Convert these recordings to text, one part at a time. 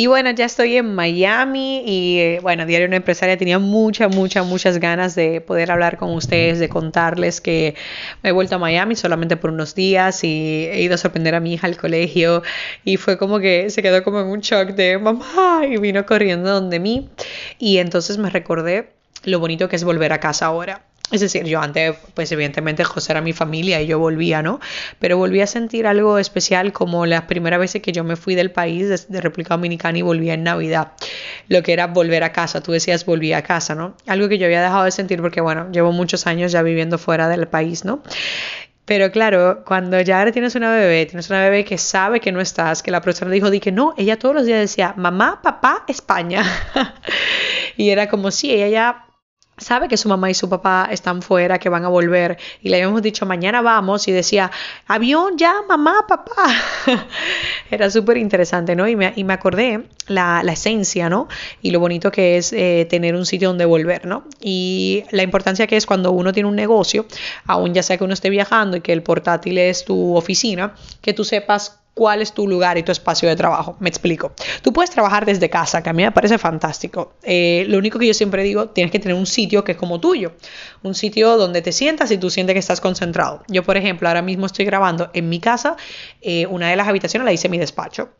Y bueno, ya estoy en Miami y eh, bueno, Diario Una Empresaria tenía muchas, muchas, muchas ganas de poder hablar con ustedes, de contarles que me he vuelto a Miami solamente por unos días y he ido a sorprender a mi hija al colegio y fue como que se quedó como en un shock de mamá y vino corriendo donde mí y entonces me recordé lo bonito que es volver a casa ahora. Es decir, yo antes, pues evidentemente José era mi familia y yo volvía, ¿no? Pero volví a sentir algo especial como las primeras veces que yo me fui del país, de, República Dominicana y volvía en Navidad. Lo que era volver a casa, tú decías volví a casa, ¿no? Algo que yo había dejado de sentir porque, bueno, llevo muchos años ya viviendo fuera del país, ¿no? Pero claro, cuando ya tienes una bebé, tienes una bebé que sabe que no estás, que la profesora dijo, di que no, ella todos los días decía, mamá, papá, España. y era como si ella ya sabe que su mamá y su papá están fuera, que van a volver, y le habíamos dicho mañana vamos, y decía, avión ya, mamá, papá. Era súper interesante, ¿no? Y me, y me acordé la, la, esencia, ¿no? Y lo bonito que es eh, tener un sitio donde volver, ¿no? Y la importancia que es cuando uno tiene un negocio, aún ya sea que uno esté viajando y que el portátil es tu oficina, que tú sepas cuál es tu lugar y tu espacio de trabajo. Me explico. Tú puedes trabajar desde casa, que a mí me parece fantástico. Eh, lo único que yo siempre digo, tienes que tener un sitio que es como tuyo. Un sitio donde te sientas y tú sientes que estás concentrado. Yo, por ejemplo, ahora mismo estoy grabando en mi casa. Eh, una de las habitaciones la hice en mi despacho.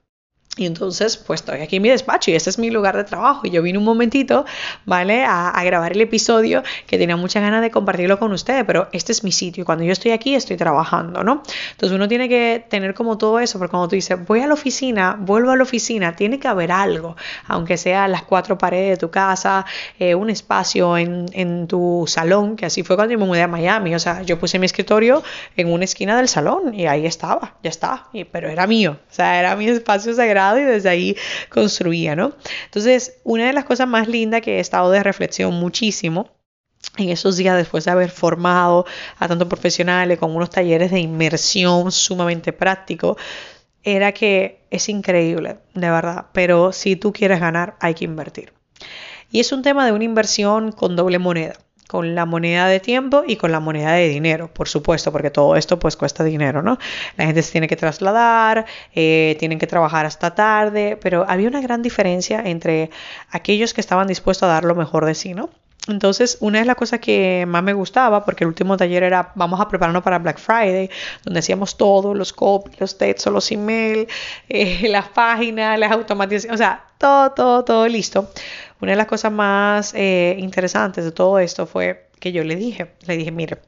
Y entonces, pues estoy aquí en mi despacho y este es mi lugar de trabajo. Y yo vine un momentito, ¿vale? A, grabar el episodio que tenía muchas ganas de compartirlo con ustedes, pero este es mi sitio. Y cuando yo estoy aquí, estoy trabajando, ¿no? Entonces uno tiene que tener como todo eso, porque cuando tú dices, voy a la oficina, vuelvo a la oficina, tiene que haber algo, aunque sea las cuatro paredes de tu casa, eh, un espacio en, en tu salón, que así fue cuando yo me mudé a Miami. O sea, yo puse mi escritorio en una esquina del salón y ahí estaba, ya está. Y, pero era mío, o sea, era mi espacio sagrado y desde ahí construía, ¿no? Entonces, una de las cosas más lindas que he estado de reflexión muchísimo en esos días después de haber formado a tantos profesionales con unos talleres de inmersión sumamente prácticos, era que es increíble, de verdad, pero si tú quieres ganar hay que invertir. Y es un tema de una inversión con doble moneda con la moneda de tiempo y con la moneda de dinero, por supuesto, porque todo esto pues cuesta dinero, ¿no? La gente se tiene que trasladar, eh, tienen que trabajar hasta tarde, pero había una gran diferencia entre aquellos que estaban dispuestos a dar lo mejor de sí, ¿no? Entonces, una de las cosas que más me gustaba, porque el último taller era vamos a prepararnos para Black Friday, donde hacíamos todo, los copies, los textos, los emails, eh, las páginas, las automatizaciones, o sea, todo, todo, todo listo. Una de las cosas más eh, interesantes de todo esto fue que yo le dije, le dije, mire,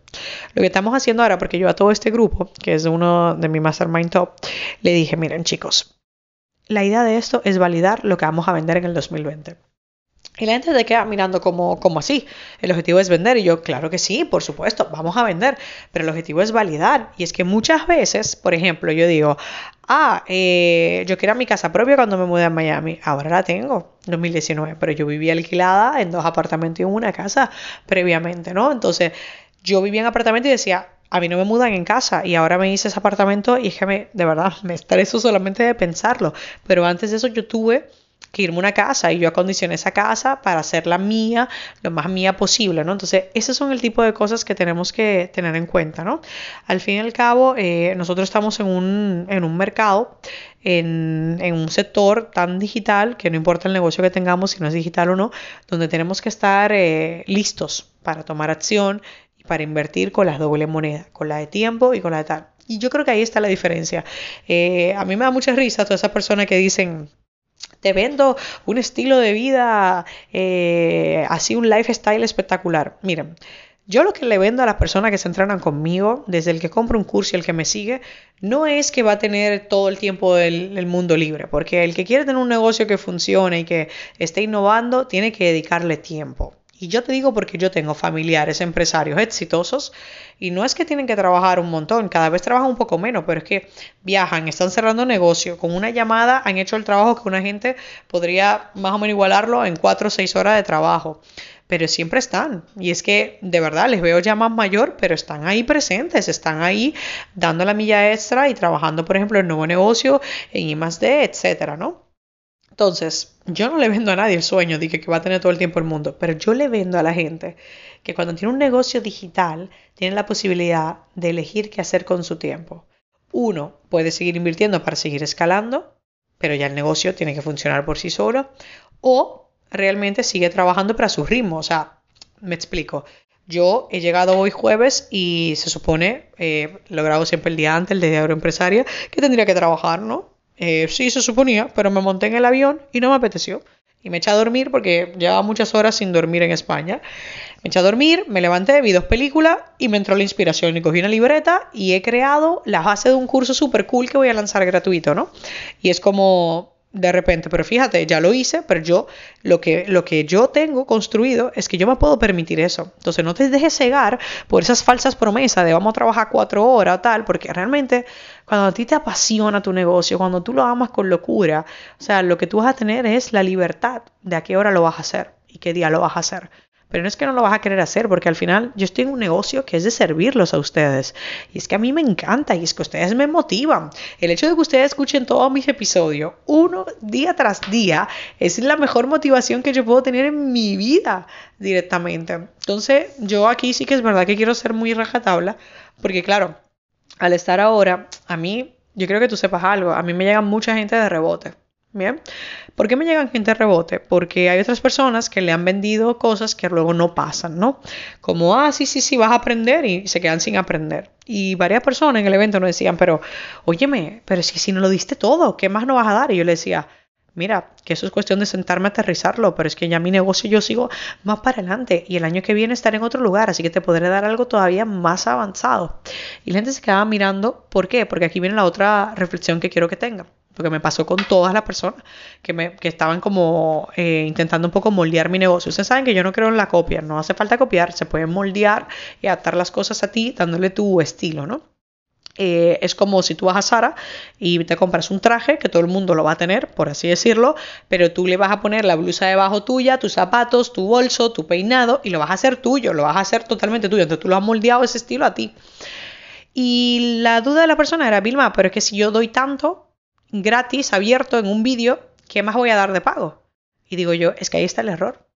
lo que estamos haciendo ahora, porque yo a todo este grupo, que es uno de mi Mastermind Top, le dije, miren chicos, la idea de esto es validar lo que vamos a vender en el 2020. Y la gente se queda mirando como, como así. El objetivo es vender. Y yo, claro que sí, por supuesto, vamos a vender. Pero el objetivo es validar. Y es que muchas veces, por ejemplo, yo digo, ah, eh, yo quería mi casa propia cuando me mudé a Miami. Ahora la tengo, 2019. Pero yo vivía alquilada en dos apartamentos y en una casa previamente, ¿no? Entonces, yo vivía en apartamento y decía, a mí no me mudan en casa y ahora me hice ese apartamento y es que me, de verdad me estreso solamente de pensarlo. Pero antes de eso yo tuve que irme a una casa y yo acondicioné esa casa para hacerla mía, lo más mía posible, ¿no? Entonces, esos son el tipo de cosas que tenemos que tener en cuenta, ¿no? Al fin y al cabo, eh, nosotros estamos en un, en un mercado, en, en, un sector tan digital, que no importa el negocio que tengamos, si no es digital o no, donde tenemos que estar eh, listos para tomar acción y para invertir con las doble moneda, con la de tiempo y con la de tal. Y yo creo que ahí está la diferencia. Eh, a mí me da mucha risa todas esas personas que dicen, te vendo un estilo de vida, eh, así un lifestyle espectacular. Miren, yo lo que le vendo a las personas que se entrenan conmigo, desde el que compra un curso y el que me sigue, no es que va a tener todo el tiempo del, mundo libre, porque el que quiere tener un negocio que funcione y que esté innovando, tiene que dedicarle tiempo. Y yo te digo porque yo tengo familiares empresarios exitosos y no es que tienen que trabajar un montón, cada vez trabajan un poco menos, pero es que viajan, están cerrando negocio, con una llamada han hecho el trabajo que una gente podría más o menos igualarlo en cuatro o seis horas de trabajo. pero siempre están. Y es que de verdad les veo ya más mayor, pero están ahí presentes, están ahí dando la milla extra y trabajando, por ejemplo, en nuevo negocio, en I+D, etcétera, ¿no? Entonces, yo no le vendo a nadie el sueño de que, va a tener todo el tiempo el mundo, pero yo le vendo a la gente que cuando tiene un negocio digital, tiene la posibilidad de elegir qué hacer con su tiempo. Uno, puede seguir invirtiendo para seguir escalando, pero ya el negocio tiene que funcionar por sí solo. O realmente sigue trabajando para su ritmo. O sea, me explico. Yo he llegado hoy jueves y se supone, eh, lo grabo siempre el día antes, el de diario empresaria, que tendría que trabajar, ¿no? Eh, sí, se suponía, pero me monté en el avión y no me apeteció. Y me eché a dormir porque llevaba muchas horas sin dormir en España. Me eché a dormir, me levanté, vi dos películas y me entró la inspiración. Y cogí una libreta y he creado la base de un curso súper cool que voy a lanzar gratuito, ¿no? Y es como de repente, pero fíjate, ya lo hice, pero yo lo que, lo que yo tengo construido es que yo me puedo permitir eso. Entonces no te dejes cegar por esas falsas promesas de vamos a trabajar cuatro horas tal, porque realmente cuando a ti te apasiona tu negocio, cuando tú lo amas con locura, o sea, lo que tú vas a tener es la libertad de a qué hora lo vas a hacer y qué día lo vas a hacer. Pero no es que no lo vas a querer hacer, porque al final yo estoy en un negocio que es de servirlos a ustedes. Y es que a mí me encanta y es que ustedes me motivan. El hecho de que ustedes escuchen todos mis episodios, uno día tras día, es la mejor motivación que yo puedo tener en mi vida directamente. Entonces, yo aquí sí que es verdad que quiero ser muy rajatabla, porque claro, al estar ahora, a mí, yo creo que tú sepas algo, a mí me llega mucha gente de rebote. Bien, ¿por qué me llegan gente rebote? Porque hay otras personas que le han vendido cosas que luego no pasan, ¿no? Como, ah, sí, sí, sí, vas a aprender y se quedan sin aprender. Y varias personas en el evento nos decían, pero, óyeme, pero si, si no lo diste todo, ¿qué más no vas a dar? Y yo le decía, mira, que eso es cuestión de sentarme a aterrizarlo, pero es que ya mi negocio yo sigo más para adelante y el año que viene estaré en otro lugar, así que te podré dar algo todavía más avanzado. Y la gente se quedaba mirando, ¿por qué? Porque aquí viene la otra reflexión que quiero que tengan porque me pasó con todas las personas que, me, que estaban como eh, intentando un poco moldear mi negocio. Ustedes saben que yo no creo en la copia, no hace falta copiar, se pueden moldear y adaptar las cosas a ti dándole tu estilo, ¿no? Eh, es como si tú vas a Sara y te compras un traje que todo el mundo lo va a tener, por así decirlo, pero tú le vas a poner la blusa debajo tuya, tus zapatos, tu bolso, tu peinado y lo vas a hacer tuyo, lo vas a hacer totalmente tuyo. Entonces tú lo has moldeado ese estilo a ti. Y la duda de la persona era, Vilma, pero es que si yo doy tanto, gratis, abierto en un vídeo, ¿qué más voy a dar de pago? Y digo yo, es que ahí está el error.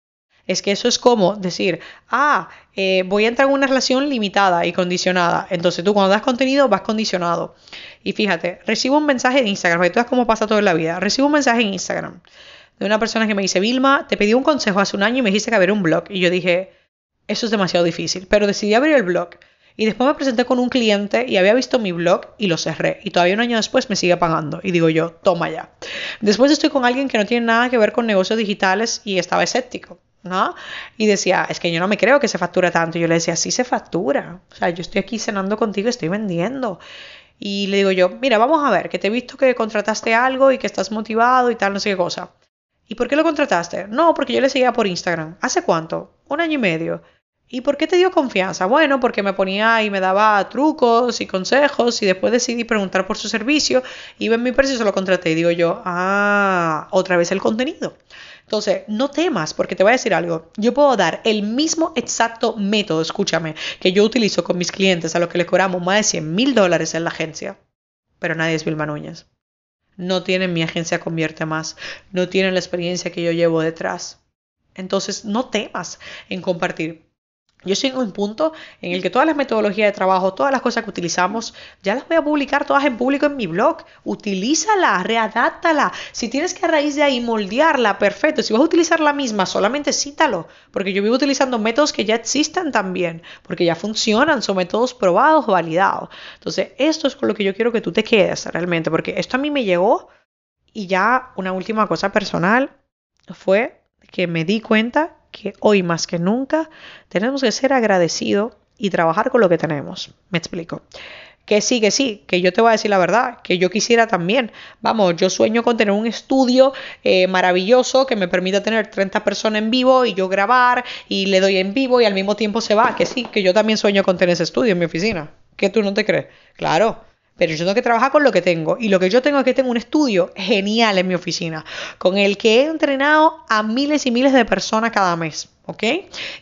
Es que eso es como decir, ah, eh, voy a entrar en una relación limitada y condicionada. Entonces tú cuando das contenido vas condicionado. Y fíjate, recibo un mensaje en Instagram, porque tú sabes cómo pasa todo en la vida. Recibo un mensaje en Instagram de una persona que me dice, Vilma, te pedí un consejo hace un año y me dijiste que abrir un blog. Y yo dije, eso es demasiado difícil, pero decidí abrir el blog. Y después me presenté con un cliente y había visto mi blog y lo cerré. Y todavía un año después me sigue pagando. Y digo yo, toma ya. Después estoy con alguien que no tiene nada que ver con negocios digitales y estaba escéptico. ¿No? Y decía, es que yo no me creo que se factura tanto. Yo le decía, sí se factura. O sea, yo estoy aquí cenando contigo, estoy vendiendo. Y le digo yo, mira, vamos a ver, que te he visto que contrataste algo y que estás motivado y tal, no sé qué cosa. ¿Y por qué lo contrataste? No, porque yo le seguía por Instagram. ¿Hace cuánto? Un año y medio. ¿Y por qué te dio confianza? Bueno, porque me ponía y me daba trucos y consejos y después decidí preguntar por su servicio y en mi precio y se lo contraté. Y digo yo, ah, otra vez el contenido. Entonces, no temas, porque te voy a decir algo. Yo puedo dar el mismo exacto método, escúchame, que yo utilizo con mis clientes a los que les cobramos más de 100 mil dólares en la agencia. Pero nadie es Vilma Núñez. No tienen mi agencia convierte más. No tienen la experiencia que yo llevo detrás. Entonces, no temas en compartir. Yo estoy en un punto en el que todas las metodologías de trabajo, todas las cosas que utilizamos, ya las voy a publicar todas en público en mi blog. Utilízala, readáptala. Si tienes que a raíz de ahí moldearla, perfecto. Si vas a utilizar la misma, solamente cítalo. Porque yo vivo utilizando métodos que ya existen también, porque ya funcionan, son métodos probados, validados. Entonces, esto es con lo que yo quiero que tú te quedes realmente, porque esto a mí me llegó y ya una última cosa personal fue que me di cuenta que hoy más que nunca tenemos que ser agradecidos y trabajar con lo que tenemos. Me explico. Que sí, que sí, que yo te voy a decir la verdad, que yo quisiera también. Vamos, yo sueño con tener un estudio eh, maravilloso que me permita tener 30 personas en vivo y yo grabar y le doy en vivo y al mismo tiempo se va. Que sí, que yo también sueño con tener ese estudio en mi oficina. ¿Qué tú no te crees? Claro, pero yo tengo que trabajar con lo que tengo. Y lo que yo tengo es que tengo un estudio genial en mi oficina, con el que he entrenado a miles y miles de personas cada mes. ¿ok?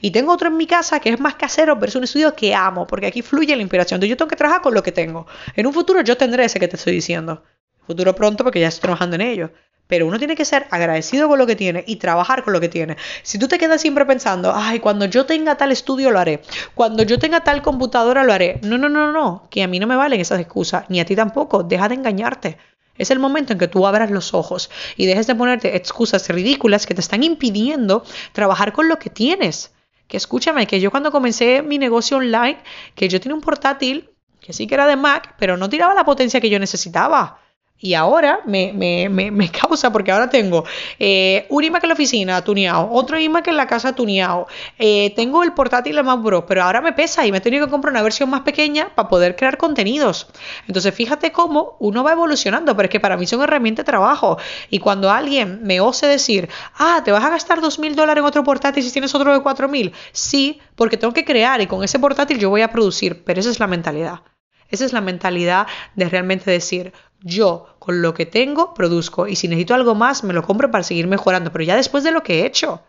Y tengo otro en mi casa que es más casero, pero es un estudio que amo, porque aquí fluye la inspiración. Entonces yo tengo que trabajar con lo que tengo. En un futuro yo tendré ese que te estoy diciendo. Futuro pronto porque ya estoy trabajando en ello. Pero uno tiene que ser agradecido con lo que tiene y trabajar con lo que tiene. Si tú te quedas siempre pensando, ay, cuando yo tenga tal estudio lo haré, cuando yo tenga tal computadora lo haré. No, no, no, no, que a mí no me valen esas excusas, ni a ti tampoco. Deja de engañarte. Es el momento en que tú abras los ojos y dejes de ponerte excusas ridículas que te están impidiendo trabajar con lo que tienes. Que escúchame, que yo cuando comencé mi negocio online, que yo tenía un portátil que sí que era de Mac, pero no tiraba la potencia que yo necesitaba. Y ahora me, me, me, causa, porque ahora tengo eh, un iMac en la oficina tuneado, otro iMac en la casa tuneado, eh, tengo el portátil de Bro, pero ahora me pesa y me he tenido que comprar una versión más pequeña para poder crear contenidos. Entonces fíjate cómo uno va evolucionando, pero es que para mí son herramientas de trabajo. Y cuando alguien me ose decir, ah, te vas a gastar dos mil dólares en otro portátil si tienes otro de cuatro mil, sí, porque tengo que crear y con ese portátil yo voy a producir, pero esa es la mentalidad. Esa es la mentalidad de realmente decir, yo con lo que tengo produzco y si necesito algo más me lo compro para seguir mejorando, pero ya después de lo que he hecho.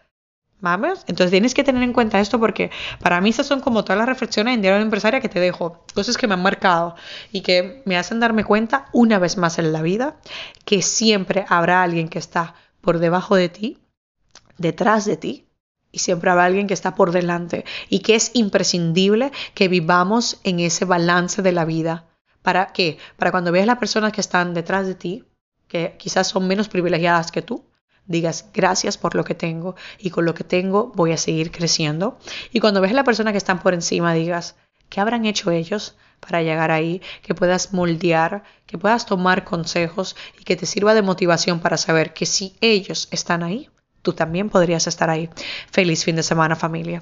¿Vamos? Entonces tienes que tener en cuenta esto porque para mí estas son como todas las reflexiones en diario de empresaria que te dejo, cosas que me han marcado y que me hacen darme cuenta una vez más en la vida que siempre habrá alguien que está por debajo de ti, detrás de ti, y siempre habrá alguien que está por delante y que es imprescindible que vivamos en ese balance de la vida ¿Para qué? Para cuando veas las personas que están detrás de ti, que quizás son menos privilegiadas que tú, digas gracias por lo que tengo y con lo que tengo voy a seguir creciendo. Y cuando ves a la persona que están por encima, digas, ¿qué habrán hecho ellos para llegar ahí? Que puedas moldear, que puedas tomar consejos y que te sirva de motivación para saber que si ellos están ahí, tú también podrías estar ahí. Feliz fin de semana familia.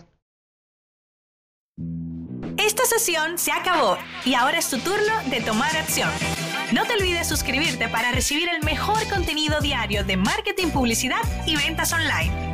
Esta sesión se acabó y ahora es tu turno de tomar acción. No te olvides suscribirte para recibir el mejor contenido diario de marketing, publicidad y ventas online.